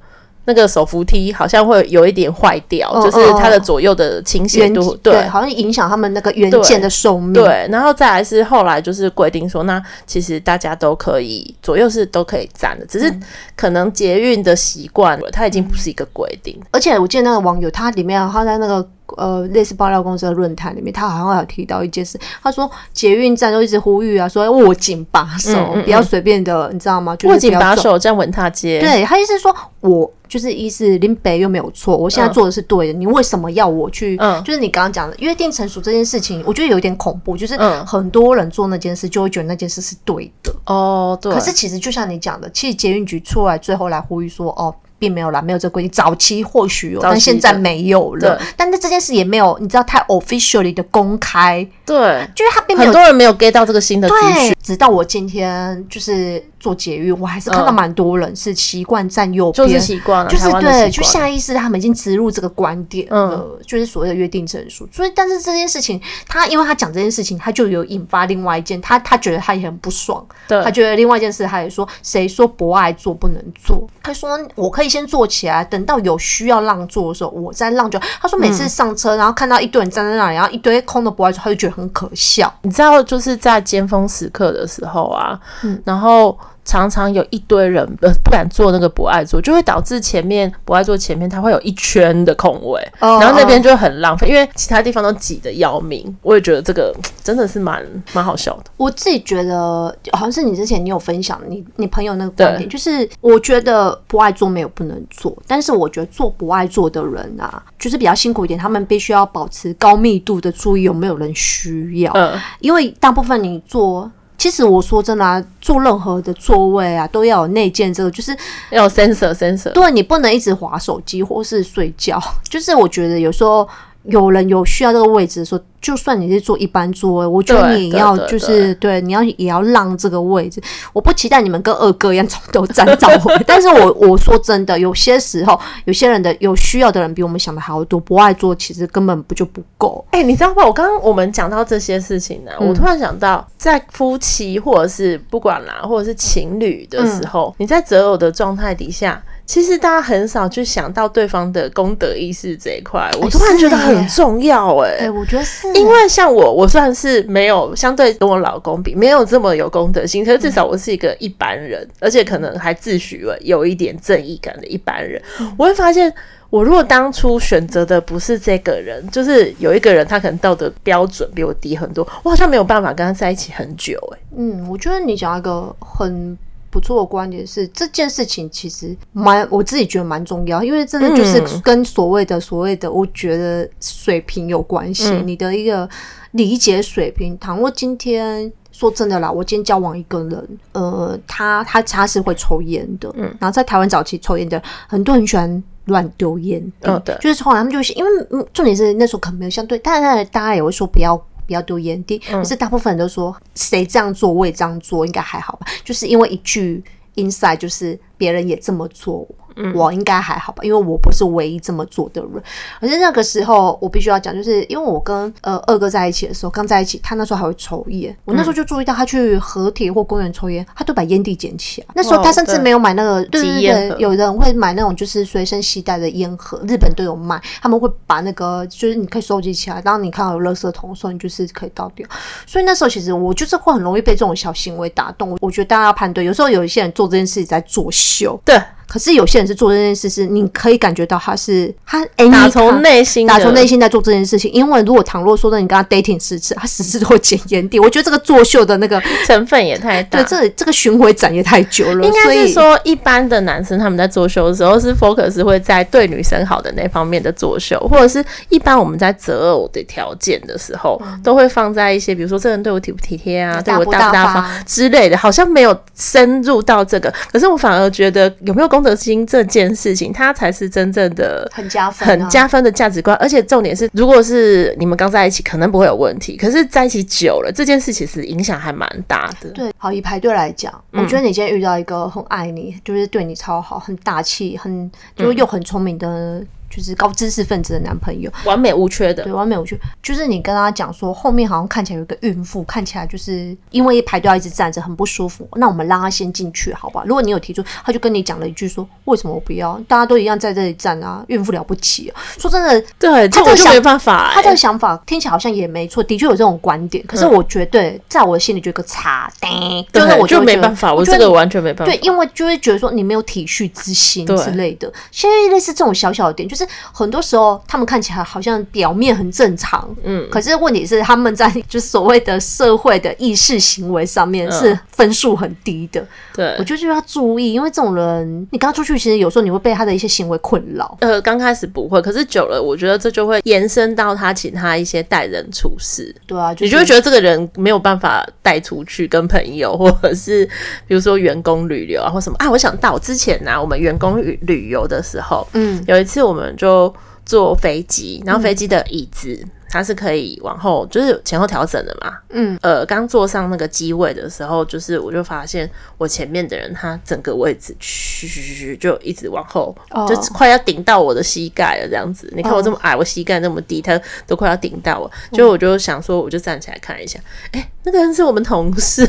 那个手扶梯好像会有一点坏掉，哦、就是它的左右的倾斜度，对，对，好像影响他们那个原件的寿命。对，然后再来是后来就是规定说，那其实大家都可以左右是都可以站的，只是可能捷运的习惯，它已经不是一个规定。而且我记得那个网友他里面他在那个。呃，类似爆料公司的论坛里面，他好像有提到一件事。他说捷运站都一直呼吁啊，说握紧把手，嗯嗯嗯不要随便的，你知道吗？握紧把手，站稳踏阶。对，他意思是说，我就是意思林北又没有错，我现在做的是对的，嗯、你为什么要我去？嗯，就是你刚刚讲的约定成熟这件事情，我觉得有一点恐怖，就是很多人做那件事就会觉得那件事是对的。哦，对。可是其实就像你讲的，其实捷运局出来最后来呼吁说，哦。并没有啦，没有这个规定。早期或许有，但现在没有了。但是这件事也没有，你知道太 officially 的公开。对，就是他并没有很多人没有 get 到这个新的资讯。直到我今天就是做捷运，我还是看到蛮多人是习惯站右边，就是习惯了，就是对，就下意识他们已经植入这个观点了，就是所谓的约定成熟。所以，但是这件事情，他因为他讲这件事情，他就有引发另外一件，他他觉得他也很不爽。他觉得另外一件事，他也说，谁说博爱做不能做？他说我可以先坐起来，等到有需要让座的时候，我再让就。他说每次上车，然后看到一堆人站在那里，然后一堆空的不爱座，他就觉得很可笑。你知道，就是在尖峰时刻的时候啊，嗯，然后。常常有一堆人呃不敢坐那个不爱座，就会导致前面不爱座前面它会有一圈的空位，oh, 然后那边就很浪费，oh. 因为其他地方都挤得要命。我也觉得这个 真的是蛮蛮好笑的。我自己觉得好像是你之前你有分享你你朋友那个观点，就是我觉得不爱座没有不能做，但是我觉得做不爱座的人啊，就是比较辛苦一点，他们必须要保持高密度的注意有没有人需要，嗯，因为大部分你坐。其实我说真的啊，坐任何的座位啊，都要有内建这个，就是要有 sensor sensor。对，你不能一直划手机或是睡觉。就是我觉得有时候有人有需要这个位置的时候。就算你是坐一般座位，我觉得你也要就是对，你要也要让这个位置。我不期待你们跟二哥一样从头站到尾，但是我我说真的，有些时候有些人的有需要的人比我们想的还要多，不爱做其实根本不就不够。哎、欸，你知道吗？我刚刚我们讲到这些事情呢，嗯、我突然想到，在夫妻或者是不管啦，或者是情侣的时候，嗯、你在择偶的状态底下。其实大家很少去想到对方的功德意识这一块，我突然觉得很重要哎、欸。哎，我觉得是，因为像我，我算是没有相对跟我老公比，没有这么有公德心，可是至少我是一个一般人，嗯、而且可能还自诩为有一点正义感的一般人。嗯、我会发现，我如果当初选择的不是这个人，就是有一个人，他可能道德标准比我低很多，我好像没有办法跟他在一起很久哎、欸。嗯，我觉得你讲一个很。不错的观点是，这件事情其实蛮，我自己觉得蛮重要，因为真的就是跟所谓的所谓的，我觉得水平有关系。嗯、你的一个理解水平，倘若今天说真的啦，我今天交往一个人，呃，他他他是会抽烟的，嗯，然后在台湾早期抽烟的，很多人喜欢乱丢烟，嗯，对，就是后来他们就是因为嗯重点是那时候可能没有相对，但是大家也会说不要。不要丢烟蒂，可是大部分人都说谁这样做我也这样做，应该还好吧？就是因为一句 inside，就是别人也这么做。我应该还好吧，因为我不是唯一这么做的人。而且那个时候，我必须要讲，就是因为我跟呃二哥在一起的时候，刚在一起，他那时候还会抽烟。我那时候就注意到，他去河堤或公园抽烟，他都把烟蒂捡起来。那时候他甚至没有买那个，对对对，有人会买那种就是随身携带的烟盒，日本都有卖。他们会把那个就是你可以收集起来，然后你看到有垃圾桶的时候，你就是可以倒掉。所以那时候其实我就是会很容易被这种小行为打动。我觉得大家要判断，有时候有一些人做这件事情在作秀。对。可是有些人是做这件事，是你可以感觉到他是他打从内心打从内心在做这件事情。因为如果倘若说的你跟他 dating 十次，他十次都会捡烟蒂，我觉得这个作秀的那个成分也太大。对，这这个巡回展也太久了。应该是说，一般的男生他们在作秀的时候，是 focus 会在对女生好的那方面的作秀，或者是一般我们在择偶的条件的时候，都会放在一些比如说这人对我体不体贴啊，对我大不大方之类的，好像没有深入到这个。可是我反而觉得有没有公德心这件。事情，它才是真正的很加分、很加分的价值观。而且重点是，如果是你们刚在一起，可能不会有问题。可是在一起久了，这件事其实影响还蛮大的。对，好，以排队来讲，嗯、我觉得你今天遇到一个很爱你，就是对你超好、很大气、很就又很聪明的。嗯就是高知识分子的男朋友，完美无缺的。对，完美无缺。就是你跟他讲说，后面好像看起来有一个孕妇，看起来就是因为一排队要一直站着，很不舒服。那我们让他先进去，好吧？如果你有提出，他就跟你讲了一句说：“为什么我不要？大家都一样在这里站啊，孕妇了不起啊。”说真的，对，他这个就没办法、欸。他这个想法听起来好像也没错，的确有这种观点。可是我绝对在我的心里就有个叉，嗯、就是我就，就没办法，我，我这个完全没办法。对，因为就会觉得说你没有体恤之心之类的。现在类似这种小小的点，就是很多时候。他们看起来好像表面很正常，嗯，可是问题是他们在就是所谓的社会的意识行为上面是分数很低的。对，我觉得就要注意，因为这种人，你刚出去，其实有时候你会被他的一些行为困扰。呃，刚开始不会，可是久了，我觉得这就会延伸到他其他一些待人处事。对啊，就是、你就会觉得这个人没有办法带出去跟朋友，或者是比如说员工旅游啊，或什么啊。我想到之前呢、啊，我们员工旅旅游的时候，嗯，有一次我们就。坐飞机，然后飞机的椅子、嗯、它是可以往后，就是前后调整的嘛。嗯，呃，刚坐上那个机位的时候，就是我就发现我前面的人，他整个位置嘘嘘嘘就一直往后，哦、就快要顶到我的膝盖了，这样子。你看我这么矮，哦、我膝盖那么低，他都快要顶到我。就我就想说，我就站起来看一下，哎、欸，那个人是我们同事。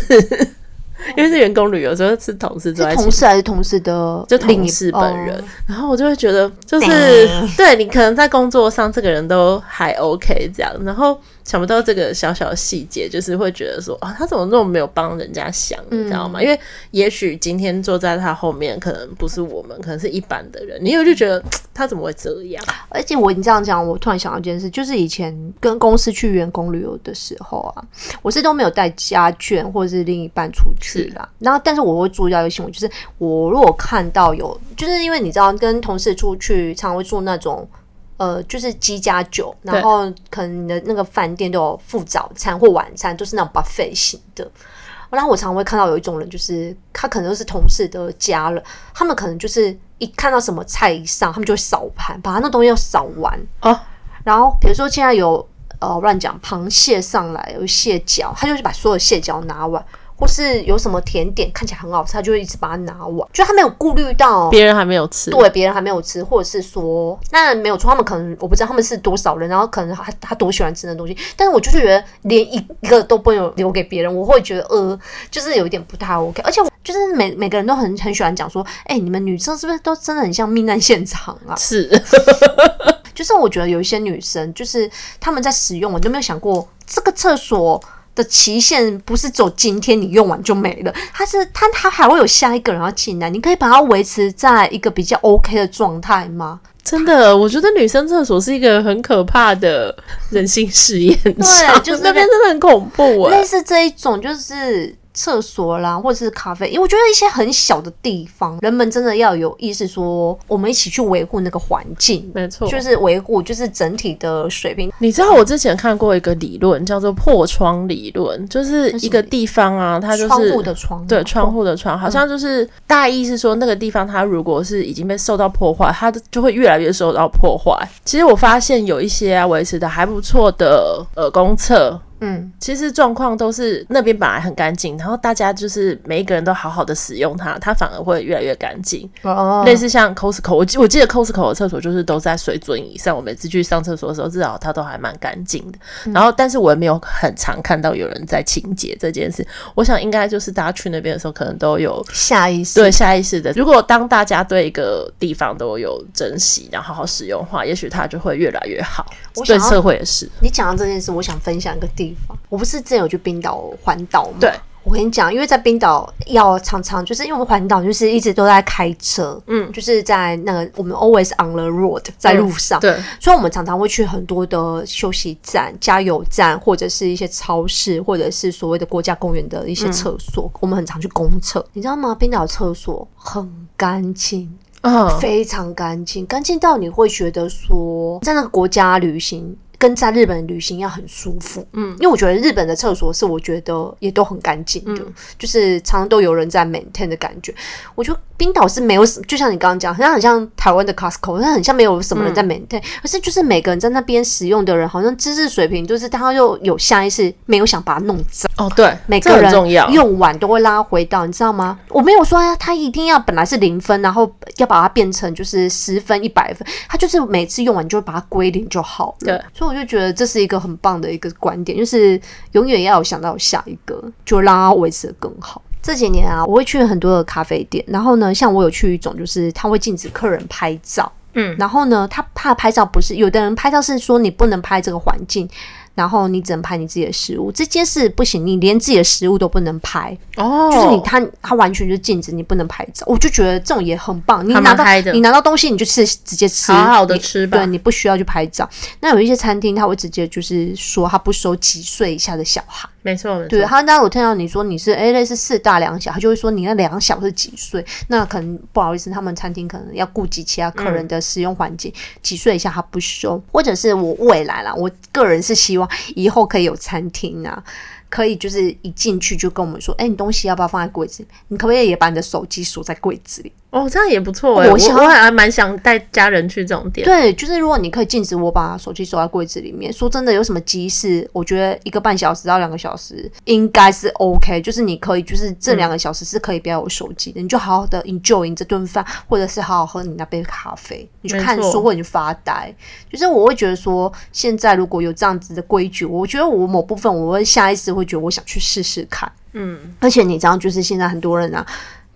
因为是员工旅游，所以是同事坐在一起，同事还是同事的，就同事本人。哦、然后我就会觉得，就是叮对你可能在工作上，这个人都还 OK 这样，然后。想不到这个小小的细节，就是会觉得说啊，他怎么那么没有帮人家想，你知道吗？嗯、因为也许今天坐在他后面，可能不是我们，可能是一般的人，你有就觉得 他怎么会这样？而且我你这样讲，我突然想到一件事，就是以前跟公司去员工旅游的时候啊，我是都没有带家眷或者是另一半出去啦。然后，但是我会注意到一个新闻，就是我如果看到有，就是因为你知道，跟同事出去，常会住那种。呃，就是鸡加酒，然后可能你的那个饭店都有附早餐或晚餐，都是那种 buffet 型的。然后我常常会看到有一种人，就是他可能是同事的家人，他们可能就是一看到什么菜一上，他们就会扫盘，把他那东西要扫完啊。然后比如说现在有呃乱讲螃蟹上来有蟹脚，他就是把所有蟹脚拿完。或是有什么甜点看起来很好吃，他就会一直把它拿完，就他没有顾虑到别人还没有吃，对，别人还没有吃，或者是说，那没有错，他们可能我不知道他们是多少人，然后可能他他多喜欢吃的东西，但是我就是觉得连一个都不能留给别人，我会觉得呃，就是有一点不太 OK，而且我就是每每个人都很很喜欢讲说，哎、欸，你们女生是不是都真的很像命案现场啊？是，就是我觉得有一些女生，就是他们在使用，我就没有想过这个厕所。的期限不是走今天你用完就没了，它是它它还会有下一个人要进来，你可以把它维持在一个比较 OK 的状态吗？真的，我觉得女生厕所是一个很可怕的人性实验，对，就是那边真的很恐怖啊，类似这一种就是。厕所啦，或者是咖啡，因为我觉得一些很小的地方，人们真的要有意识，说我们一起去维护那个环境，没错，就是维护，就是整体的水平。你知道我之前看过一个理论，叫做破窗理论，就是一个地方啊，它就是窗户的窗，对，窗户的窗，好像就是大意是说那个地方它如果是已经被受到破坏，它就会越来越受到破坏。其实我发现有一些啊维持的还不错的呃公厕。嗯，其实状况都是那边本来很干净，然后大家就是每一个人都好好的使用它，它反而会越来越干净。哦，类似像 Costco，我记我记得 Costco 的厕所就是都在水准以上，我每次去上厕所的时候，至少它都还蛮干净的。嗯、然后，但是我也没有很常看到有人在清洁这件事。我想应该就是大家去那边的时候，可能都有下意识，对下意识的。如果当大家对一个地方都有珍惜，然后好好使用的话，也许它就会越来越好。对社会也是。你讲到这件事，我想分享一个地方。我不是之前有去冰岛环岛吗？对，我跟你讲，因为在冰岛要常常就是因为我们环岛就是一直都在开车，嗯，就是在那个我们 always on the road 在路上，嗯，对，所以我们常常会去很多的休息站、加油站，或者是一些超市，或者是所谓的国家公园的一些厕所，嗯，我们很常去公厕，你知道吗？冰岛厕所很干净。嗯，非常干净，干净到你会觉得说，在那个国家旅行跟在日本旅行要很舒服。嗯，因为我觉得日本的厕所是我觉得也都很干净的，嗯，就是常常都有人在 maintain 的感觉。我觉得。冰岛是没有，就像你刚刚讲，好像很像台湾的 Costco，它很像没有什么人在 maintain，可是就是每个人在那边使用的人，好像知识水平就是他又有下意识没有想把它弄脏。哦，对，每个人用完都会拉回到，你知道吗？我没有说呀，他一定要本来是零分，然后要把它变成就是十分、一百分，他就是每次用完就会把它归零就好了。对，所以我就觉得这是一个很棒的一个观点，就是永远要有想到下一个，就让它维持的更好。这几年啊，我会去很多的咖啡店，然后呢，像我有去一种，就是他会禁止客人拍照，嗯，然后呢，他怕拍照不是有的人拍照是说你不能拍这个环境。然后你只能拍你自己的食物，这件事不行，你连自己的食物都不能拍。哦，就是你他他完全就是禁止你不能拍照，我就觉得这种也很棒。你拿到你拿到东西，你就吃直接吃，好好的吃吧，对，你不需要去拍照。那有一些餐厅他会直接就是说他不收几岁以下的小孩，没错，没错。对，他当我听到你说你是哎类似四大两小，他就会说你那两小是几岁？那可能不好意思，他们餐厅可能要顾及其他客人的使用环境，几岁以下他不收，或者是我未来啦，我个人是希望以后可以有餐厅啊，可以就是一进去就跟我们说，哎、你东西要不要放在柜子里？你可不可以也把你的手机锁在柜子里？哦，这样也不错哎、欸，我想我还蛮想带家人去这种店。对，就是如果你可以禁止我把手机锁在柜子里面，说真的，有什么急事，我觉得一个半小时到两个小时应该是 OK。就是你可以，就是这两个小时是可以不要有手机的，嗯、你就好好的 enjoy 你这顿饭，或者是好好喝你那杯咖啡，你去看书或者你发呆。就是我会觉得说，现在如果有这样子的规矩，我觉得我某部分我会下意识会觉得我想去试试看。嗯，而且你知道，就是现在很多人啊。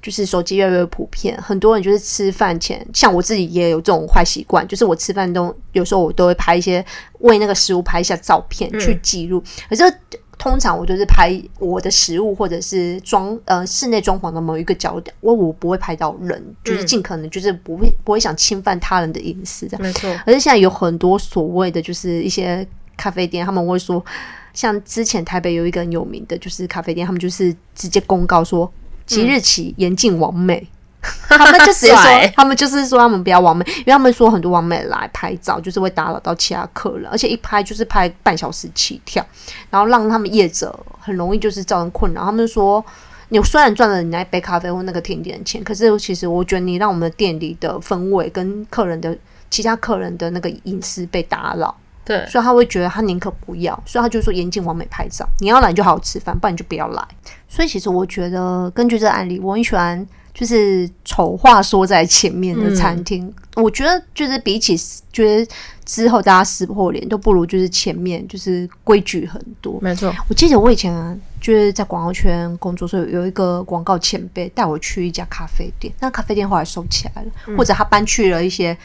就是手机越来越普遍，很多人就是吃饭前，像我自己也有这种坏习惯，就是我吃饭都有时候我都会拍一些为那个食物拍一下照片去记录。嗯、可是通常我就是拍我的食物或者是装呃室内装潢的某一个角点，我我不会拍到人，就是尽可能就是不会不会想侵犯他人的隐私这样。没错。而且现在有很多所谓的就是一些咖啡店，他们会说，像之前台北有一个很有名的就是咖啡店，他们就是直接公告说。即日起严禁网美，他们就直接说，他们就是说他们不要网美，因为他们说很多网美来拍照就是会打扰到其他客人，而且一拍就是拍半小时起跳，然后让他们业者很容易就是造成困扰。他们说，你虽然赚了你那杯咖啡或那个甜点钱，可是其实我觉得你让我们店里的氛围跟客人的其他客人的那个隐私被打扰。对，所以他会觉得他宁可不要，所以他就说严禁完美拍照。你要来你就好好吃饭，不然你就不要来。所以其实我觉得根据这个案例，我很喜欢就是丑话说在前面的餐厅。嗯、我觉得就是比起觉得之后大家撕破脸，都不如就是前面就是规矩很多。没错，我记得我以前啊，就是在广告圈工作，所以有一个广告前辈带我去一家咖啡店，那咖啡店后来收起来了，嗯、或者他搬去了一些。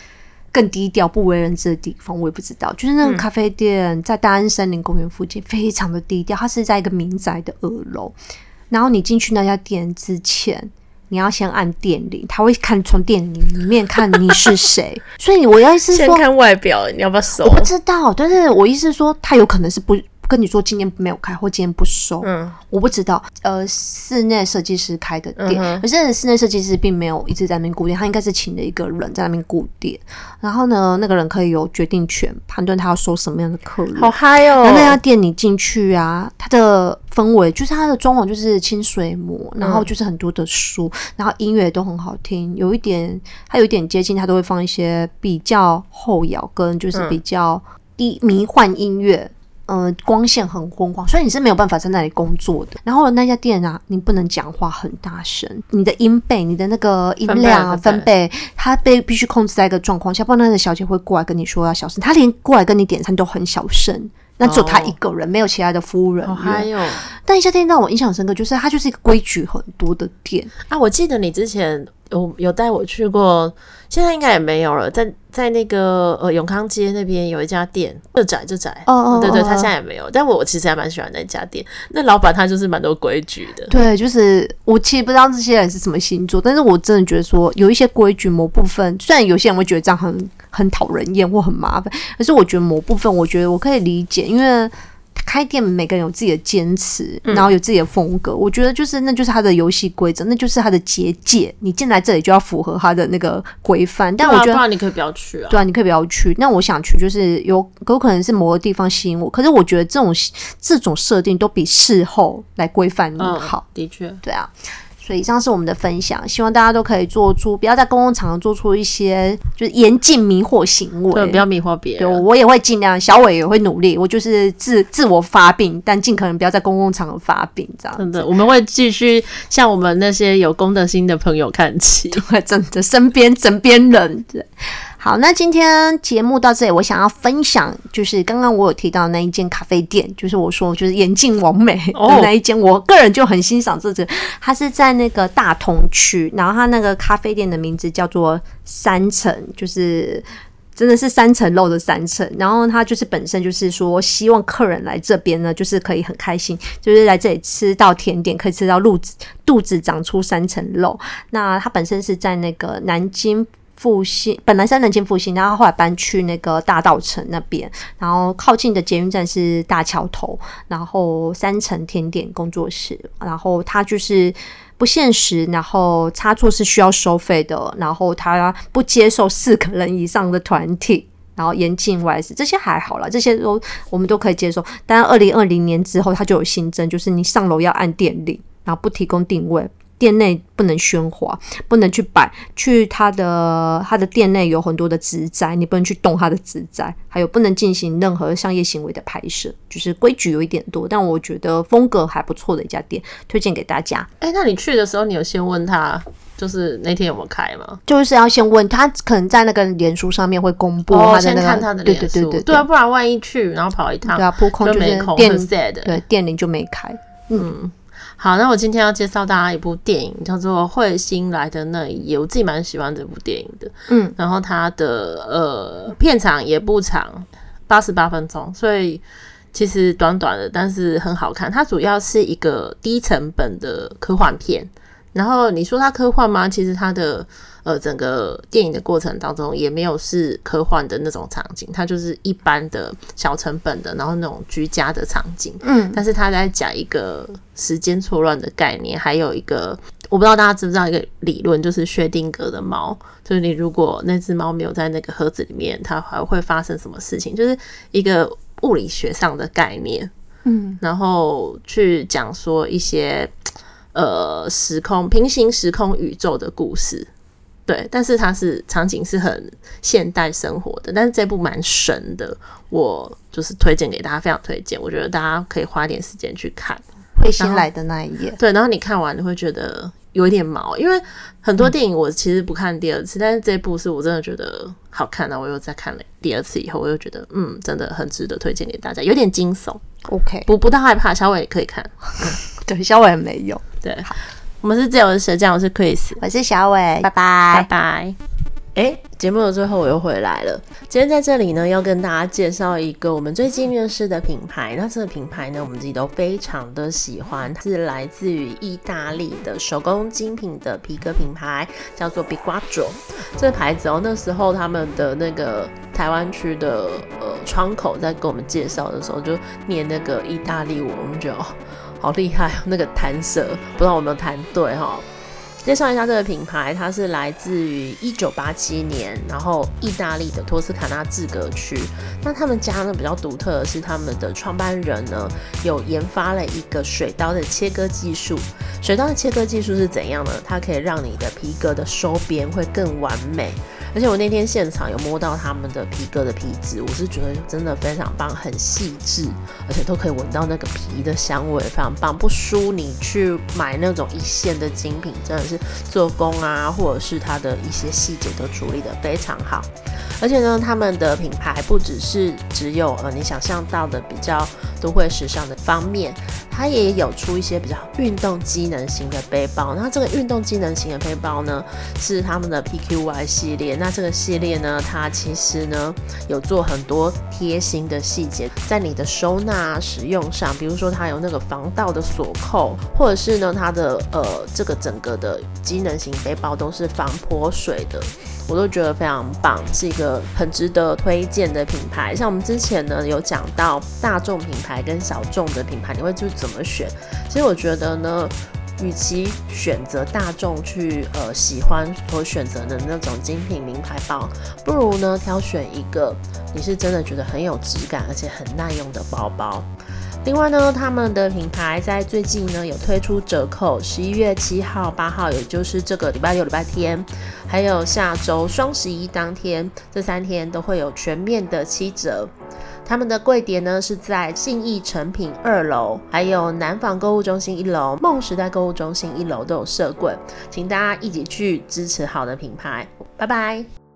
更低调、不为人知的地方，我也不知道。就是那个咖啡店在大安森林公园附近，非常的低调。它是在一个民宅的二楼。然后你进去那家店之前，你要先按电铃，他会看从电铃里面看你是谁。所以我要意思是说，先看外表，你要不要收？我不知道，但是我意思说，他有可能是不。跟你说今天没有开，或今天不收，嗯，我不知道。呃，室内设计师开的店，嗯、可是室内设计师并没有一直在那边顾店，他应该是请了一个人在那边顾店。然后呢，那个人可以有决定权，判断他要收什么样的客人。好嗨哦！那那家店你进去啊，它的氛围就是它的装潢就是清水模，然后就是很多的书，然后音乐都很好听，有一点它有一点接近，它都会放一些比较后摇跟就是比较低迷幻音乐。呃，光线很昏黄，所以你是没有办法在那里工作的。然后那家店啊，你不能讲话很大声，你的音贝、你的那个音量啊、分贝，它被必须控制在一个状况下，不然那个小姐会过来跟你说要小声。她连过来跟你点餐都很小声，那只有她一个人，哦、没有其他的服务人员。还有，但一家店让我印象深刻，就是它就是一个规矩很多的店啊。我记得你之前有有带我去过。现在应该也没有了，在在那个呃永康街那边有一家店，这窄这窄，哦哦，对对，他现在也没有，但我其实还蛮喜欢那家店，那老板他就是蛮多规矩的，对，就是我其实不知道这些人是什么星座，但是我真的觉得说有一些规矩，某部分虽然有些人会觉得这样很很讨人厌或很麻烦，可是我觉得某部分我觉得我可以理解，因为。开店每个人有自己的坚持，然后有自己的风格。嗯、我觉得就是那就是他的游戏规则，那就是他的结界。你进来这里就要符合他的那个规范。但我觉得，你可以不要去啊。对啊，你可以不要去。那我想去，就是有有可能是某个地方吸引我。可是我觉得这种这种设定都比事后来规范你好。嗯、的确，对啊。所以以上是我们的分享，希望大家都可以做出，不要在公共场合做出一些就是严禁迷惑行为，对，不要迷惑别人。对，我也会尽量，小伟也会努力，我就是自自我发病，但尽可能不要在公共场合发病，这样。真的，我们会继续向我们那些有公德心的朋友看齐，对，真的，身边枕边人，对。好，那今天节目到这里，我想要分享就是刚刚我有提到那一间咖啡店，就是我说就是眼镜王美的那一间，我个人就很欣赏这只，它是在那个大同区，然后它那个咖啡店的名字叫做三层，就是真的是三层肉的三层，然后它就是本身就是说希望客人来这边呢，就是可以很开心，就是来这里吃到甜点，可以吃到肚子肚子长出三层肉。那它本身是在那个南京。复兴本来在南京复兴，然后后来搬去那个大稻城那边，然后靠近的捷运站是大桥头，然后三层甜点工作室，然后它就是不限时，然后插座是需要收费的，然后它不接受四个人以上的团体，然后严禁外食，这些还好啦，这些都我们都可以接受。但二零二零年之后，它就有新增，就是你上楼要按电铃，然后不提供定位。店内不能喧哗，不能去摆，去他的他的店内有很多的植栽，你不能去动他的植栽，还有不能进行任何商业行为的拍摄，就是规矩有一点多，但我觉得风格还不错的一家店，推荐给大家。哎、欸，那你去的时候，你有先问他，就是那天有没有开吗？就是要先问他，可能在那个脸书上面会公布他的那个，哦、先看他的脸书，对对对对，对啊，不然万一去然后跑一趟，对啊，扑空就是店的，对，店里就没开，嗯。嗯好，那我今天要介绍大家一部电影，叫做《彗星来的那一夜》，我自己蛮喜欢这部电影的。嗯，然后它的呃片长也不长，八十八分钟，所以其实短短的，但是很好看。它主要是一个低成本的科幻片。然后你说它科幻吗？其实它的。呃，整个电影的过程当中也没有是科幻的那种场景，它就是一般的小成本的，然后那种居家的场景。嗯，但是他在讲一个时间错乱的概念，还有一个我不知道大家知不知道一个理论，就是薛定谔的猫，就是你如果那只猫没有在那个盒子里面，它还会发生什么事情？就是一个物理学上的概念。嗯，然后去讲说一些呃时空平行时空宇宙的故事。对，但是它是场景是很现代生活的，但是这部蛮神的，我就是推荐给大家，非常推荐，我觉得大家可以花点时间去看。会先来的那一页，对，然后你看完你会觉得有一点毛，因为很多电影我其实不看第二次，嗯、但是这部是我真的觉得好看的，我又再看了第二次以后，我又觉得嗯，真的很值得推荐给大家，有点惊悚，OK，不不大害怕，小伟也可以看，对，小伟没有，对，好，我们是自由的舌匠，我是 Chris，我是小伟，拜拜，拜拜。哎，节目的最后我又回来了。今天在这里呢，要跟大家介绍一个我们最近认识的品牌。那这个品牌呢，我们自己都非常的喜欢，是来自于意大利的手工精品的皮革品牌，叫做 Biagio。这个牌子哦，那时候他们的那个台湾区的呃窗口在给我们介绍的时候，就念那个意大利文，我们觉得哦，好厉害，那个弹舌，不知道有没有弹对哈。介绍一下这个品牌，它是来自于一九八七年，然后意大利的托斯卡纳制革区。那他们家呢比较独特的是，他们的创办人呢有研发了一个水刀的切割技术。水刀的切割技术是怎样呢？它可以让你的皮革的收边会更完美。而且我那天现场有摸到他们的皮革的皮质，我是觉得真的非常棒，很细致，而且都可以闻到那个皮的香味，非常棒，不输你去买那种一线的精品，真的是做工啊，或者是它的一些细节都处理的非常好。而且呢，他们的品牌不只是只有呃你想象到的比较都会时尚的方面。它也有出一些比较运动机能型的背包，那这个运动机能型的背包呢，是他们的 PQY 系列。那这个系列呢，它其实呢有做很多贴心的细节，在你的收纳使用上，比如说它有那个防盗的锁扣，或者是呢它的呃这个整个的机能型背包都是防泼水的。我都觉得非常棒，是一个很值得推荐的品牌。像我们之前呢有讲到大众品牌跟小众的品牌，你会就怎么选？其实我觉得呢，与其选择大众去呃喜欢所选择的那种精品名牌包，不如呢挑选一个你是真的觉得很有质感而且很耐用的包包。另外呢，他们的品牌在最近呢有推出折扣，十一月七号、八号，也就是这个礼拜六、礼拜天，还有下周双十一当天，这三天都会有全面的七折。他们的柜点呢是在信义诚品二楼，还有南纺购物中心一楼、梦时代购物中心一楼都有设柜，请大家一起去支持好的品牌。拜拜。